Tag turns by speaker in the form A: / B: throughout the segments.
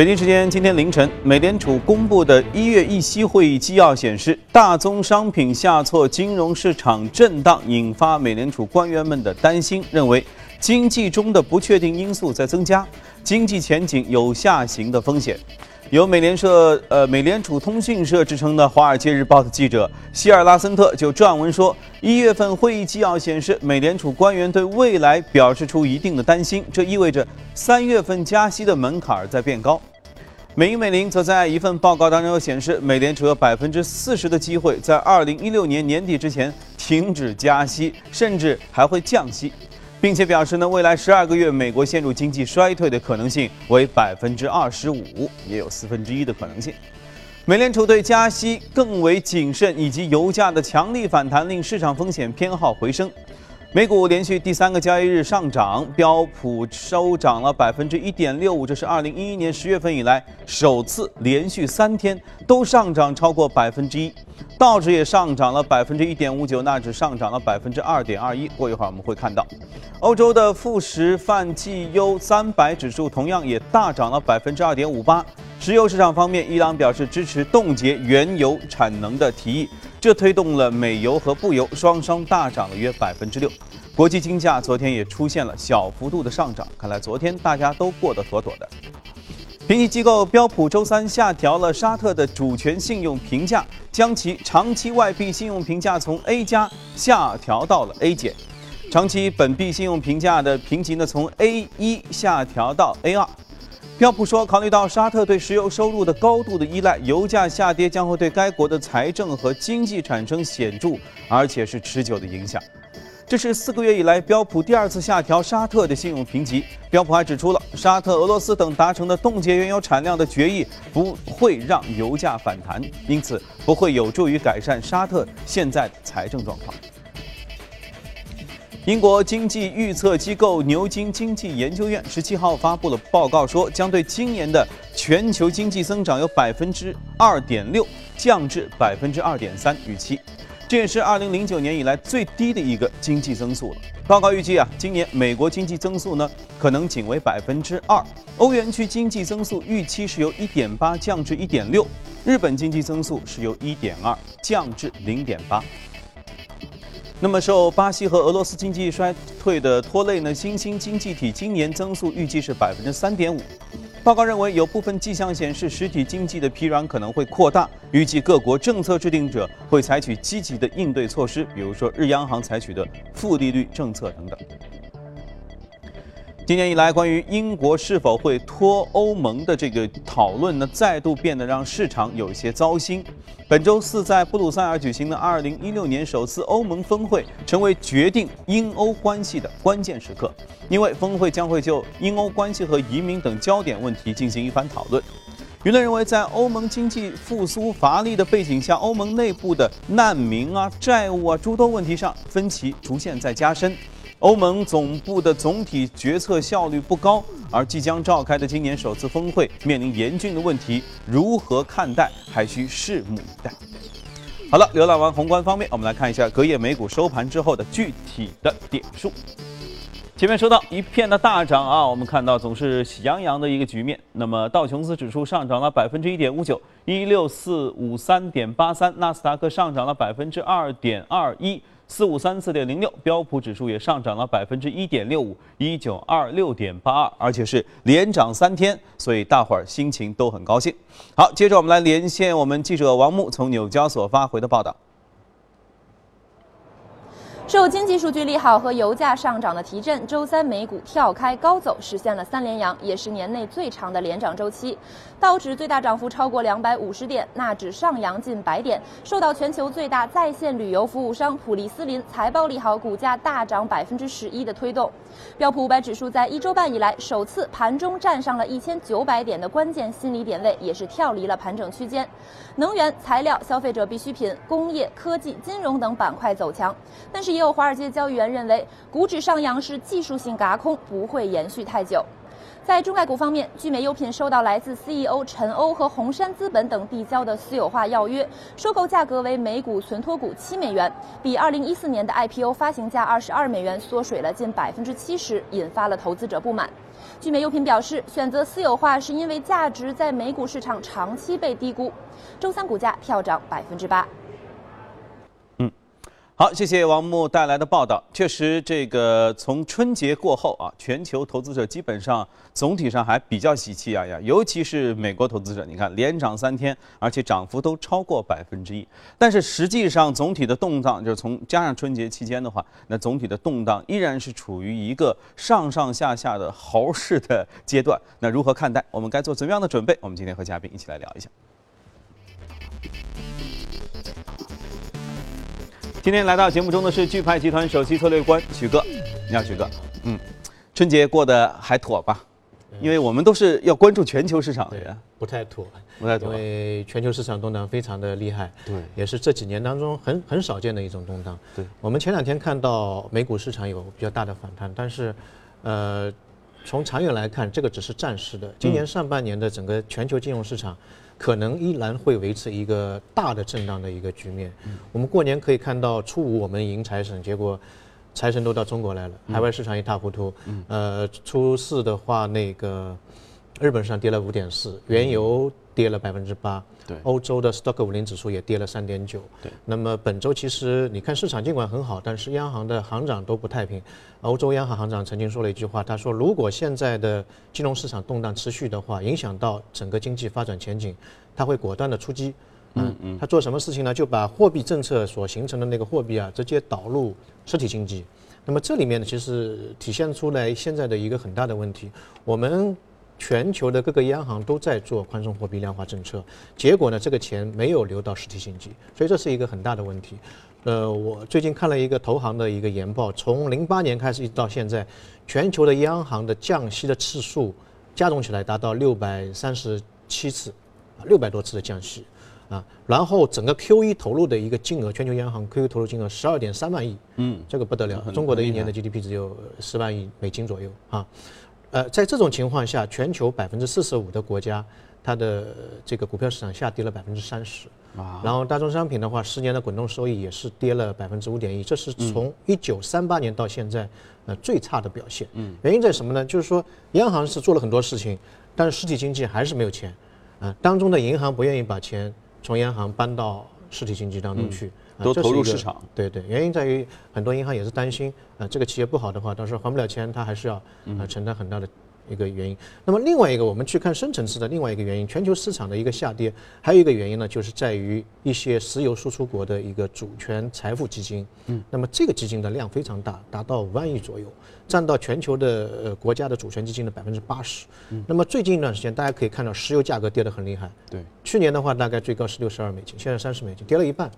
A: 北京时间今天凌晨，美联储公布的一月议息会议纪要显示，大宗商品下挫，金融市场震荡，引发美联储官员们的担心，认为经济中的不确定因素在增加，经济前景有下行的风险。由美联社、呃美联储通讯社之称的《华尔街日报》的记者希尔拉森特就撰文说，一月份会议纪要显示，美联储官员对未来表示出一定的担心，这意味着三月份加息的门槛在变高。美银美林则在一份报告当中显示，美联储有百分之四十的机会在二零一六年年底之前停止加息，甚至还会降息。并且表示呢，未来十二个月美国陷入经济衰退的可能性为百分之二十五，也有四分之一的可能性。美联储对加息更为谨慎，以及油价的强力反弹令市场风险偏好回升。美股连续第三个交易日上涨，标普收涨了百分之一点六五，这是二零一一年十月份以来首次连续三天都上涨超过百分之一。道指也上涨了百分之一点五九，纳指上涨了百分之二点二一。过一会儿我们会看到，欧洲的富时泛绩优三百指数同样也大涨了百分之二点五八。石油市场方面，伊朗表示支持冻结原油产能的提议。这推动了美油和布油双双大涨了约百分之六，国际金价昨天也出现了小幅度的上涨。看来昨天大家都过得妥妥的。评级机构标普周三下调了沙特的主权信用评价，将其长期外币信用评价从 A 加下调到了 A 减，长期本币信用评价的评级呢从 A 一下调到 A 二。标普说，考虑到沙特对石油收入的高度的依赖，油价下跌将会对该国的财政和经济产生显著而且是持久的影响。这是四个月以来标普第二次下调沙特的信用评级。标普还指出了，沙特、俄罗斯等达成的冻结原油产量的决议不会让油价反弹，因此不会有助于改善沙特现在的财政状况。英国经济预测机构牛津经济研究院十七号发布了报告，说将对今年的全球经济增长由百分之二点六降至百分之二点三预期，这也是二零零九年以来最低的一个经济增速了。报告预计啊，今年美国经济增速呢可能仅为百分之二，欧元区经济增速预期是由一点八降至一点六，日本经济增速是由一点二降至零点八。那么，受巴西和俄罗斯经济衰退的拖累呢？新兴经济体今年增速预计是百分之三点五。报告认为，有部分迹象显示实体经济的疲软可能会扩大。预计各国政策制定者会采取积极的应对措施，比如说日央行采取的负利率政策等等。今年以来，关于英国是否会脱欧盟的这个讨论呢，再度变得让市场有些糟心。本周四在布鲁塞尔举行的2016年首次欧盟峰会，成为决定英欧关系的关键时刻，因为峰会将会就英欧关系和移民等焦点问题进行一番讨论。舆论认为，在欧盟经济复苏乏力的背景下，欧盟内部的难民啊、债务啊诸多问题上分歧逐渐在加深。欧盟总部的总体决策效率不高，而即将召开的今年首次峰会面临严峻的问题，如何看待还需拭目以待。好了，浏览完宏观方面，我们来看一下隔夜美股收盘之后的具体的点数。前面说到一片的大涨啊，我们看到总是喜洋洋的一个局面。那么道琼斯指数上涨了百分之一点五九，一六四五三点八三；纳斯达克上涨了百分之二点二一。四五三四点零六，标普指数也上涨了百分之一点六五，一九二六点八二，而且是连涨三天，所以大伙儿心情都很高兴。好，接着我们来连线我们记者王木从纽交所发回的报道。
B: 受经济数据利好和油价上涨的提振，周三美股跳开高走，实现了三连阳，也是年内最长的连涨周期。道指最大涨幅超过两百五十点，纳指上扬近百点，受到全球最大在线旅游服务商普利斯林财报利好，股价大涨百分之十一的推动。标普五百指数在一周半以来首次盘中站上了一千九百点的关键心理点位，也是跳离了盘整区间。能源、材料、消费者必需品、工业、科技、金融等板块走强，但是也有华尔街交易员认为，股指上扬是技术性轧空，不会延续太久。在中概股方面，聚美优品收到来自 CEO 陈欧和红杉资本等递交的私有化要约，收购价格为每股存托股七美元，比2014年的 IPO 发行价二十二美元缩水了近百分之七十，引发了投资者不满。聚美优品表示，选择私有化是因为价值在美股市场长期被低估。周三股价跳涨百分之八。
A: 好，谢谢王木带来的报道。确实，这个从春节过后啊，全球投资者基本上总体上还比较喜气洋洋，尤其是美国投资者，你看连涨三天，而且涨幅都超过百分之一。但是实际上，总体的动荡，就是从加上春节期间的话，那总体的动荡依然是处于一个上上下下的猴市的阶段。那如何看待？我们该做怎么样的准备？我们今天和嘉宾一起来聊一下。今天来到节目中的是钜派集团首席策略官许哥，你好，许哥。嗯，春节过得还妥吧？因为我们都是要关注全球市场的人，
C: 不太妥，
A: 不太妥。
C: 因为全球市场动荡非常的厉害，
A: 对，
C: 也是这几年当中很很少见的一种动荡。
A: 对，
C: 我们前两天看到美股市场有比较大的反弹，但是，呃，从长远来看，这个只是暂时的。今年上半年的整个全球金融市场。可能依然会维持一个大的震荡的一个局面。我们过年可以看到初五我们迎财神，结果财神都到中国来了，海外市场一塌糊涂。呃，初四的话，那个日本市场跌了五点四，原油跌了百分之八。
A: 对，
C: 欧洲的 Stock 五零指数也跌了三点九。
A: 对，
C: 那么本周其实你看市场尽管很好，但是央行的行长都不太平。欧洲央行行长曾经说了一句话，他说如果现在的金融市场动荡持续的话，影响到整个经济发展前景，他会果断的出击。嗯嗯，他做什么事情呢？就把货币政策所形成的那个货币啊，直接导入实体经济。那么这里面呢，其实体现出来现在的一个很大的问题，我们。全球的各个央行都在做宽松货币量化政策，结果呢，这个钱没有流到实体经济，所以这是一个很大的问题。呃，我最近看了一个投行的一个研报，从零八年开始一直到现在，全球的央行的降息的次数加总起来达到六百三十七次，六百多次的降息啊。然后整个 QE 投入的一个金额，全球央行 QE 投入金额十二点三万亿，嗯，这个不得了。中国的一年的 GDP 只有十万亿美金左右啊。呃，在这种情况下，全球百分之四十五的国家，它的这个股票市场下跌了百分之三十，啊，然后大宗商品的话，十年的滚动收益也是跌了百分之五点一，这是从一九三八年到现在，呃，最差的表现。嗯，原因在什么呢？就是说，央行是做了很多事情，但是实体经济还是没有钱，啊，当中的银行不愿意把钱从央行搬到实体经济当中去。
A: 都投入市场，
C: 对对，原因在于很多银行也是担心，啊，这个企业不好的话，到时候还不了钱，他还是要呃承担很大的一个原因。那么另外一个，我们去看深层次的另外一个原因，全球市场的一个下跌，还有一个原因呢，就是在于一些石油输出国的一个主权财富基金，嗯，那么这个基金的量非常大，达到五万亿左右，占到全球的呃国家的主权基金的百分之八十。嗯，那么最近一段时间，大家可以看到石油价格跌得很厉害，
A: 对，
C: 去年的话大概最高是六十二美金，现在三十美金，跌了一半。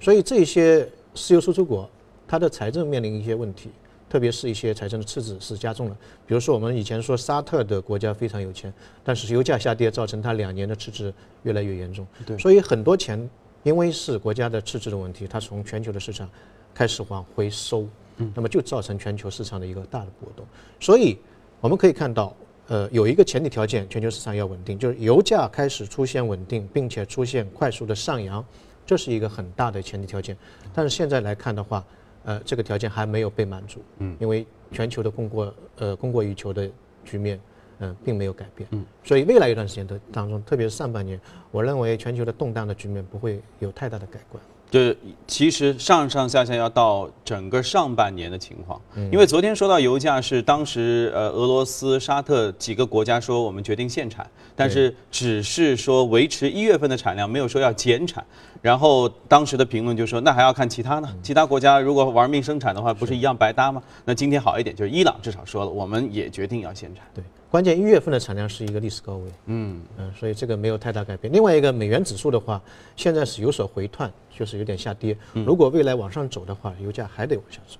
C: 所以这些石油输出国，它的财政面临一些问题，特别是一些财政的赤字是加重了。比如说我们以前说沙特的国家非常有钱，但是油价下跌造成它两年的赤字越来越严重。
A: 对，
C: 所以很多钱因为是国家的赤字的问题，它从全球的市场开始往回收，嗯，那么就造成全球市场的一个大的波动。所以我们可以看到，呃，有一个前提条件，全球市场要稳定，就是油价开始出现稳定，并且出现快速的上扬。这是一个很大的前提条件，但是现在来看的话，呃，这个条件还没有被满足，嗯，因为全球的供过呃供过于求的局面，嗯，并没有改变，嗯，所以未来一段时间的当中，特别是上半年，我认为全球的动荡的局面不会有太大的改观。
A: 就是其实上上下下要到整个上半年的情况，因为昨天说到油价是当时呃俄罗斯、沙特几个国家说我们决定限产，但是只是说维持一月份的产量，没有说要减产。然后当时的评论就说那还要看其他呢，其他国家如果玩命生产的话，不是一样白搭吗？那今天好一点，就是伊朗至少说了，我们也决定要限产。
C: 对。关键一月份的产量是一个历史高位，嗯嗯，所以这个没有太大改变。另外一个美元指数的话，现在是有所回探，就是有点下跌。如果未来往上走的话，油价还得往下走。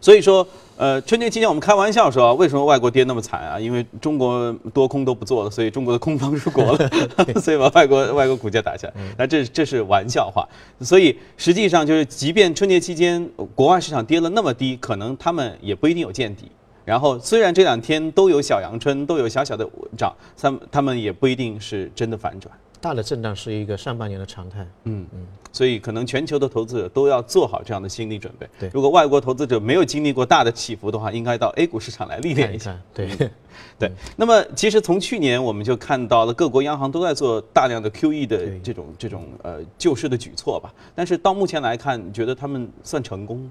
A: 所以说，呃，春节期间我们开玩笑说，为什么外国跌那么惨啊？因为中国多空都不做了，所以中国的空方入国了，所以把外国外国股价打下来。那这这是玩笑话。所以实际上就是，即便春节期间国外市场跌了那么低，可能他们也不一定有见底。然后虽然这两天都有小阳春，都有小小的涨，他们他们也不一定是真的反转。
C: 大的震荡是一个上半年的常态。
A: 嗯嗯，所以可能全球的投资者都要做好这样的心理准备。
C: 对
A: 如果外国投资者没有经历过大的起伏的话，应该到 A 股市场来历练一下。
C: 对，
A: 对，那么其实从去年我们就看到了各国央行都在做大量的 QE 的这种这种呃救市的举措吧，但是到目前来看，你觉得他们算成功？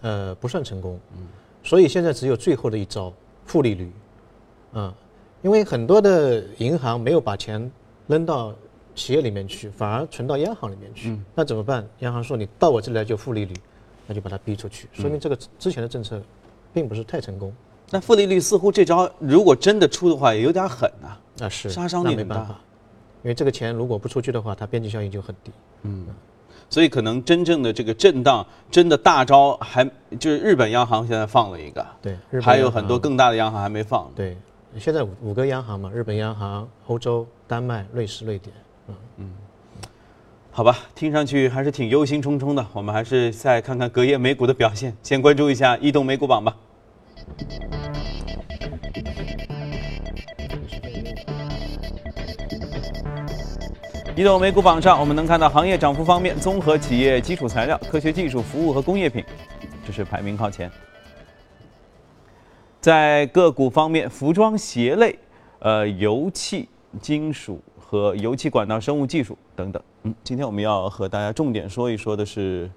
C: 呃，不算成功。嗯，所以现在只有最后的一招负利率。嗯，因为很多的银行没有把钱扔到企业里面去，反而存到央行里面去。那怎么办？央行说你到我这里来就负利率，那就把它逼出去，说明这个之前的政策并不是太成功。
A: 那负利率似乎这招如果真的出的话，也有点狠啊。
C: 啊，是
A: 杀伤力
C: 没办法，因为这个钱如果不出去的话，它边际效应就很低。
A: 所以可能真正的这个震荡，真的大招还就是日本央行现在放了一个，
C: 对，日本
A: 还有很多更大的央行还没放。
C: 对，现在五五个央行嘛，日本央行、欧洲、丹麦、瑞士、瑞典，嗯，
A: 好吧，听上去还是挺忧心忡忡的。我们还是再看看隔夜美股的表现，先关注一下移动美股榜吧。移动美股榜上，我们能看到行业涨幅方面，综合企业、基础材料、科学技术、服务和工业品，这是排名靠前。在个股方面，服装鞋类、呃油气、金属和油气管道生物技术等等。嗯，今天我们要和大家重点说一说的是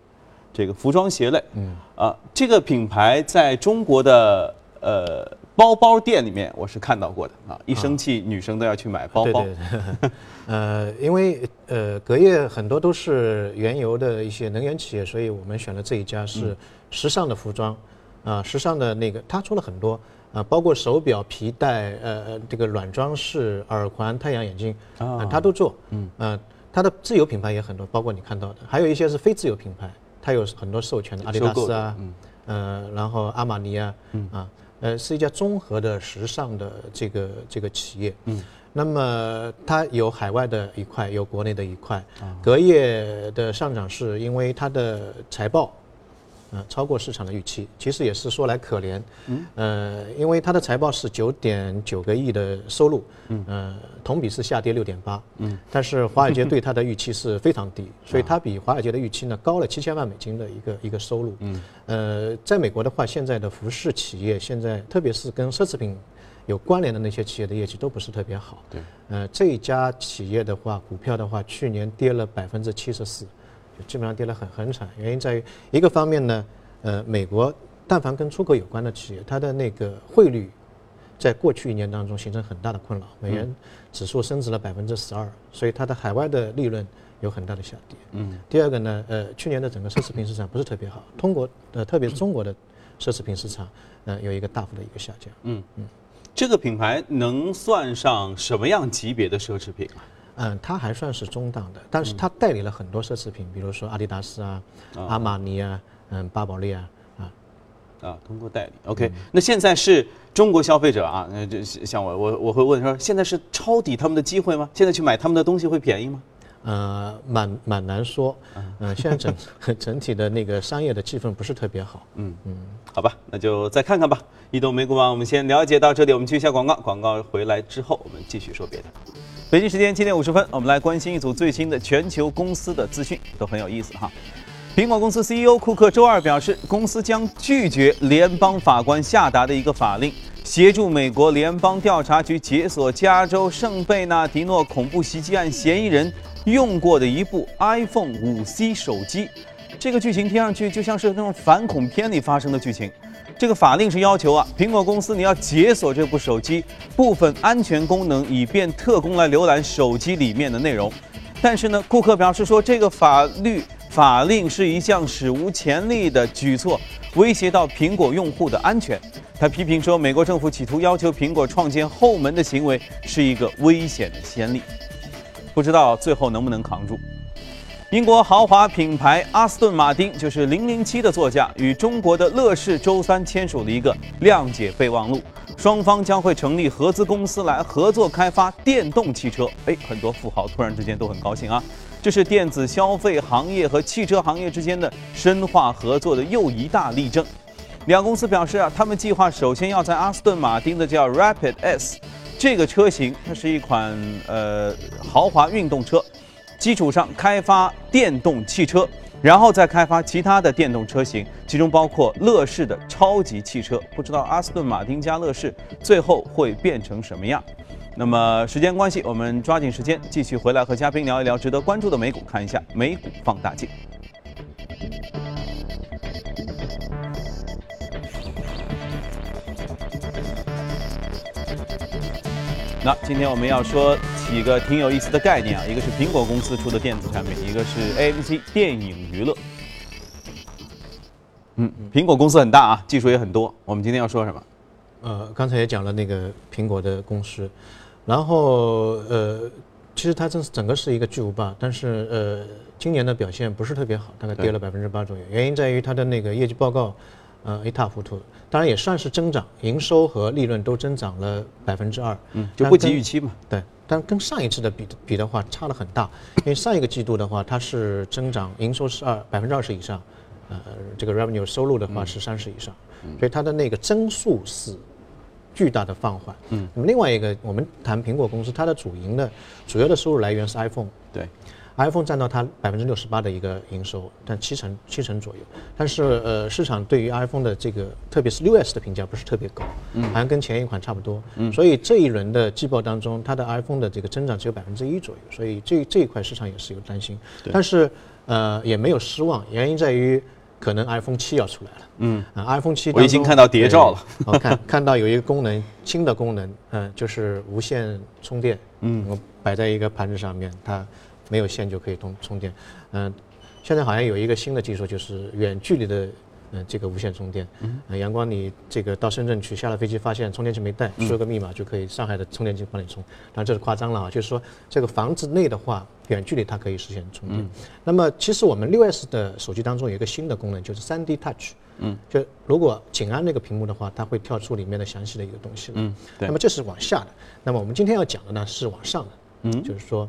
A: 这个服装鞋类。嗯，啊，这个品牌在中国的呃包包店里面我是看到过的啊，一生气女生都要去买包包。
C: 对对对，呃，因为呃隔夜很多都是原油的一些能源企业，所以我们选了这一家是时尚的服装，啊、时尚的那个它出了很多。啊，包括手表、皮带，呃呃，这个软装饰、耳环、太阳眼镜，啊、它都做。嗯，呃，它的自有品牌也很多，包括你看到的，还有一些是非自有品牌，它有很多授权的，阿迪达斯啊，呃，然后阿玛尼啊，啊，呃，是一家综合的时尚的这个这个企业。嗯，那么它有海外的一块，有国内的一块。隔夜的上涨是因为它的财报。呃，超过市场的预期，其实也是说来可怜。嗯，呃，因为它的财报是九点九个亿的收入，嗯，呃，同比是下跌六点八，嗯，但是华尔街对它的预期是非常低，所以它比华尔街的预期呢高了七千万美金的一个一个收入，嗯，呃，在美国的话，现在的服饰企业现在特别是跟奢侈品有关联的那些企业的业绩都不是特别好，
A: 对，
C: 呃，这一家企业的话，股票的话，去年跌了百分之七十四。就基本上跌得很很惨，原因在于一个方面呢，呃，美国但凡跟出口有关的企业，它的那个汇率在过去一年当中形成很大的困扰，美元指数升值了百分之十二，所以它的海外的利润有很大的下跌。嗯。第二个呢，呃，去年的整个奢侈品市场不是特别好，通国呃，特别是中国的奢侈品市场，呃，有一个大幅的一个下降。
A: 嗯嗯，这个品牌能算上什么样级别的奢侈品啊？
C: 嗯，它还算是中档的，但是它代理了很多奢侈品，比如说阿迪达斯啊、阿玛尼啊、嗯、巴宝莉啊啊。
A: 啊，通过代理，OK、那现在是中国消费者啊，那就像我我我会问说，现在是抄底他们的机会吗？现在去买他们的东西会便宜吗？
C: 呃，蛮蛮难说，嗯、现在整 整体的那个商业的气氛不是特别好。
A: 嗯嗯，好吧，那就再看看吧。移动美股网，我们先了解到这里，我们去一下广告，广告回来之后，我们继续说别的。北京时间七点五十分，我们来关心一组最新的全球公司的资讯，都很有意思哈。苹果公司 CEO 库克周二表示，公司将拒绝联邦法官下达的一个法令，协助美国联邦调查局解锁加州圣贝纳迪诺恐怖袭击案嫌疑人用过的一部 iPhone 5C 手机。这个剧情听上去就像是那种反恐片里发生的剧情。这个法令是要求啊，苹果公司你要解锁这部手机部分安全功能，以便特工来浏览手机里面的内容。但是呢，库克表示说，这个法律法令是一项史无前例的举措，威胁到苹果用户的安全。他批评说，美国政府企图要求苹果创建后门的行为是一个危险的先例，不知道最后能不能扛住。英国豪华品牌阿斯顿马丁就是《零零七》的座驾，与中国的乐视周三签署了一个谅解备忘录，双方将会成立合资公司来合作开发电动汽车。哎，很多富豪突然之间都很高兴啊！这是电子消费行业和汽车行业之间的深化合作的又一大例证。两公司表示啊，他们计划首先要在阿斯顿马丁的叫 Rapid S 这个车型，它是一款呃豪华运动车，基础上开发电动汽车，然后再开发其他的电动车型，其中包括乐视的超级汽车。不知道阿斯顿马丁加乐视最后会变成什么样？那么时间关系，我们抓紧时间继续回来和嘉宾聊一聊值得关注的美股，看一下美股放大镜。那今天我们要说几个挺有意思的概念啊，一个是苹果公司出的电子产品，一个是 AMC 电影娱乐。嗯，苹果公司很大啊，技术也很多。我们今天要说什么？
C: 呃，刚才也讲了那个苹果的公司，然后呃，其实它这是整个是一个巨无霸，但是呃，今年的表现不是特别好，大概跌了百分之八左右。原因在于它的那个业绩报告，呃，一塌糊涂。当然也算是增长，营收和利润都增长了百分之二，
A: 嗯，就不及预期嘛。
C: 对，但跟上一次的比比的话差了很大，因为上一个季度的话它是增长，营收是二百分之二十以上，呃，这个 revenue 收入的话是三十以上，所以它的那个增速是巨大的放缓。嗯，那么另外一个，我们谈苹果公司，它的主营的主要的收入来源是 iPhone，
A: 对。
C: iPhone 占到它百分之六十八的一个营收，但七成七成左右。但是呃，市场对于 iPhone 的这个，特别是六 S 的评价不是特别高，嗯，好像跟前一款差不多。嗯，所以这一轮的季报当中，它的 iPhone 的这个增长只有百分之一左右，所以这这一块市场也是有担心。但是呃，也没有失望，原因在于可能 iPhone 七要出来了。嗯，啊，iPhone 七
A: 我已经看到谍照了。
C: 我看看到有一个功能，新的功能，嗯，就是无线充电。嗯，我摆在一个盘子上面，它。没有线就可以通充电，嗯，现在好像有一个新的技术，就是远距离的，嗯，这个无线充电。嗯，阳光，你这个到深圳去，下了飞机发现充电器没带，输个密码就可以上海的充电器帮你充。当然这是夸张了啊，就是说这个房子内的话，远距离它可以实现充电。那么其实我们六 S 的手机当中有一个新的功能，就是三 D Touch。嗯，就如果紧按那个屏幕的话，它会跳出里面的详细的一个东西。嗯，那么这是往下的。那么我们今天要讲的呢是往上的。嗯，就是说。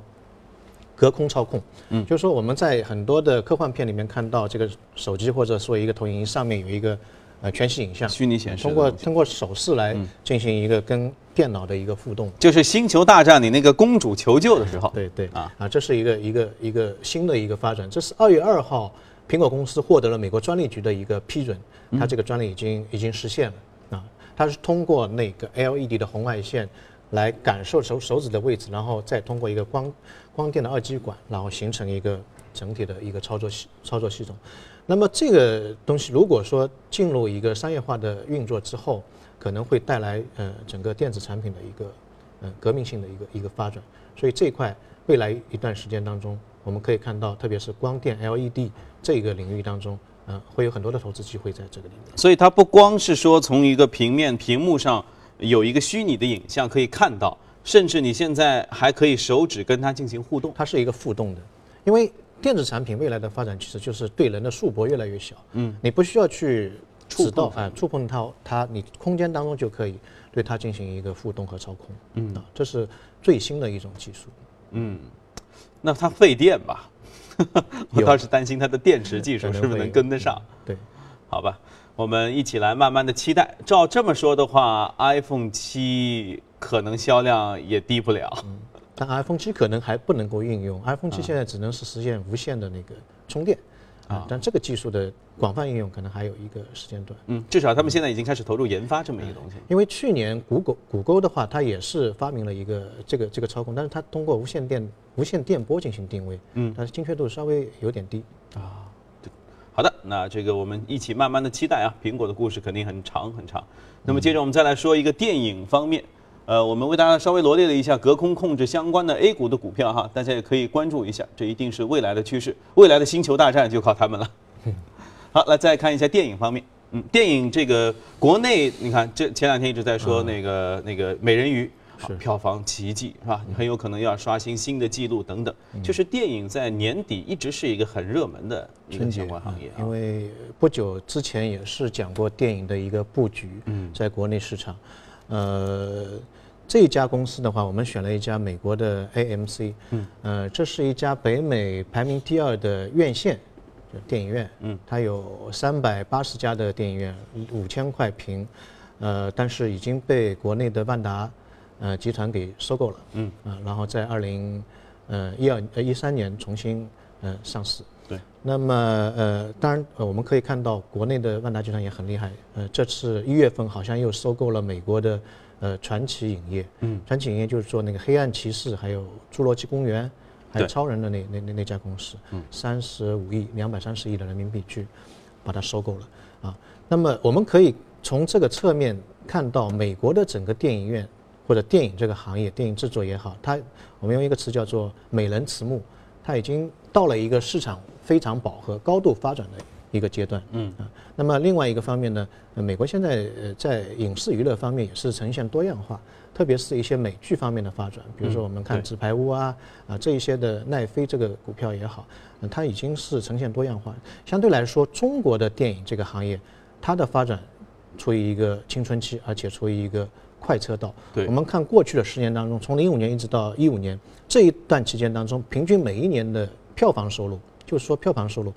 C: 隔空操控，嗯，就是说我们在很多的科幻片里面看到这个手机或者说一个投影仪上面有一个呃全息影像，
A: 虚拟显示，
C: 通过通过手势来进行一个跟电脑的一个互动，
A: 就是《星球大战》里那个公主求救的时候，
C: 对对。啊。啊，这是一个一个一个新的一个发展，这是二月二号苹果公司获得了美国专利局的一个批准，它这个专利已经已经实现了。啊，它是通过那个 LED 的红外线。来感受手手指的位置，然后再通过一个光光电的二极管，然后形成一个整体的一个操作系操作系统。那么这个东西如果说进入一个商业化的运作之后，可能会带来呃整个电子产品的一个呃革命性的一个一个发展。所以这块未来一段时间当中，我们可以看到，特别是光电 LED 这个领域当中，呃会有很多的投资机会在这个里面。
A: 所以它不光是说从一个平面屏幕上。有一个虚拟的影像可以看到，甚至你现在还可以手指跟它进行互动，
C: 它是一个互动的。因为电子产品未来的发展其实就是对人的束缚越来越小，嗯，你不需要去触到啊，触碰它，它你空间当中就可以对它进行一个互动和操控，嗯，啊，这是最新的一种技术，
A: 嗯，那它费电吧？我倒是担心它的电池技术是不是能跟得上？
C: 对，
A: 好吧。我们一起来慢慢的期待。照这么说的话，iPhone 七可能销量也低不了。
C: 但 iPhone 七可能还不能够应用，iPhone 七现在只能是实现无线的那个充电啊。但这个技术的广泛应用可能还有一个时间段。
A: 嗯，至少他们现在已经开始投入研发这么一个东西。
C: 因为去年谷歌谷歌的话，它也是发明了一个这个这个操控，但是它通过无线电无线电波进行定位，嗯，但是精确度稍微有点低啊。
A: 好的，那这个我们一起慢慢的期待啊，苹果的故事肯定很长很长。那么接着我们再来说一个电影方面，呃，我们为大家稍微罗列了一下隔空控制相关的 A 股的股票哈，大家也可以关注一下，这一定是未来的趋势，未来的星球大战就靠他们了。好，来再看一下电影方面，嗯，电影这个国内你看这前两天一直在说那个那个美人鱼。是票房奇迹是吧？很有可能要刷新新的记录等等。就是电影在年底一直是一个很热门的一个相关行业。
C: 因为不久之前也是讲过电影的一个布局，在国内市场。呃，这家公司的话，我们选了一家美国的 AMC。嗯。呃，这是一家北美排名第二的院线就电影院，嗯，它有三百八十家的电影院，五千块平，呃，但是已经被国内的万达呃集团给收购了，嗯，啊，然后在二零呃一二呃一三年重新呃上市。
A: 对，
C: 那么呃，当然呃，我们可以看到国内的万达集团也很厉害，呃，这次一月份好像又收购了美国的呃传奇影业，嗯，传奇影业就是做那个黑暗骑士，还有侏罗纪公园，还有超人的那那那那家公司，嗯，三十五亿两百三十亿的人民币去把它收购了啊。那么我们可以从这个侧面看到美国的整个电影院或者电影这个行业，电影制作也好，它我们用一个词叫做美人迟暮，它已经到了一个市场。非常饱和、高度发展的一个阶段，嗯啊，那么另外一个方面呢，美国现在呃在影视娱乐方面也是呈现多样化，特别是一些美剧方面的发展，比如说我们看《纸牌屋》啊啊这一些的奈飞这个股票也好，它已经是呈现多样化。相对来说，中国的电影这个行业，它的发展处于一个青春期，而且处于一个快车道。
A: 对，
C: 我们看过去的十年当中，从零五年一直到一五年这一段期间当中，平均每一年的票房收入。就是说，票房收入，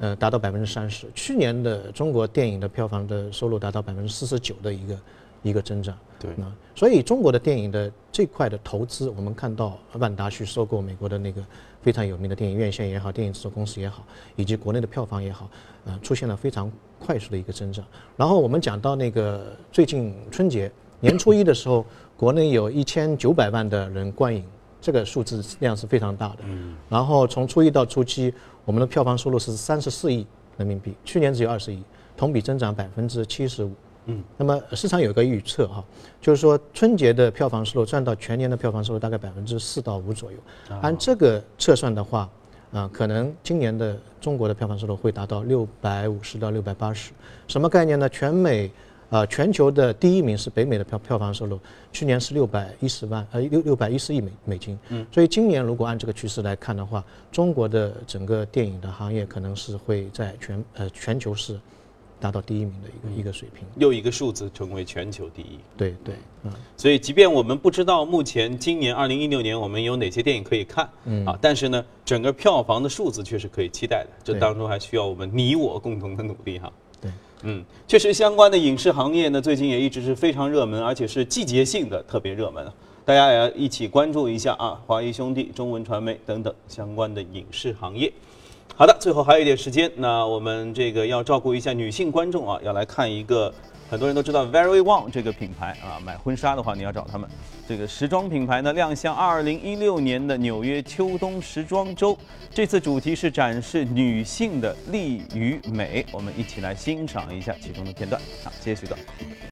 C: 呃，达到百分之三十。去年的中国电影的票房的收入达到百分之四十九的一个一个增长。
A: 对。
C: 那所以中国的电影的这块的投资，我们看到万达去收购美国的那个非常有名的电影院线也好，电影制作公司也好，以及国内的票房也好，呃，出现了非常快速的一个增长。然后我们讲到那个最近春节年初一的时候，国内有一千九百万的人观影。这个数字量是非常大的。嗯。然后从初一到初七，我们的票房收入是三十四亿人民币，去年只有二十亿，同比增长百分之七十五。嗯。那么市场有个预测哈，就是说春节的票房收入占到全年的票房收入大概百分之四到五左右。按这个测算的话，啊，可能今年的中国的票房收入会达到六百五十到六百八十。什么概念呢？全美。啊，全球的第一名是北美的票票房收入，去年是六百一十万，呃六六百一十亿美美金。嗯，所以今年如果按这个趋势来看的话，中国的整个电影的行业可能是会在全呃全球是达到第一名的一个一个水平。
A: 又一个数字成为全球第一。
C: 对对，
A: 嗯。所以即便我们不知道目前今年二零一六年我们有哪些电影可以看，嗯啊，但是呢，整个票房的数字却是可以期待的。这当中还需要我们你我共同的努力哈。嗯，确实，相关的影视行业呢，最近也一直是非常热门，而且是季节性的特别热门，大家也要一起关注一下啊，华谊兄弟、中文传媒等等相关的影视行业。好的，最后还有一点时间，那我们这个要照顾一下女性观众啊，要来看一个。很多人都知道 Very One 这个品牌啊，买婚纱的话你要找他们。这个时装品牌呢亮相2016年的纽约秋冬时装周，这次主题是展示女性的力与美。我们一起来欣赏一下其中的片段。好，谢谢徐哥。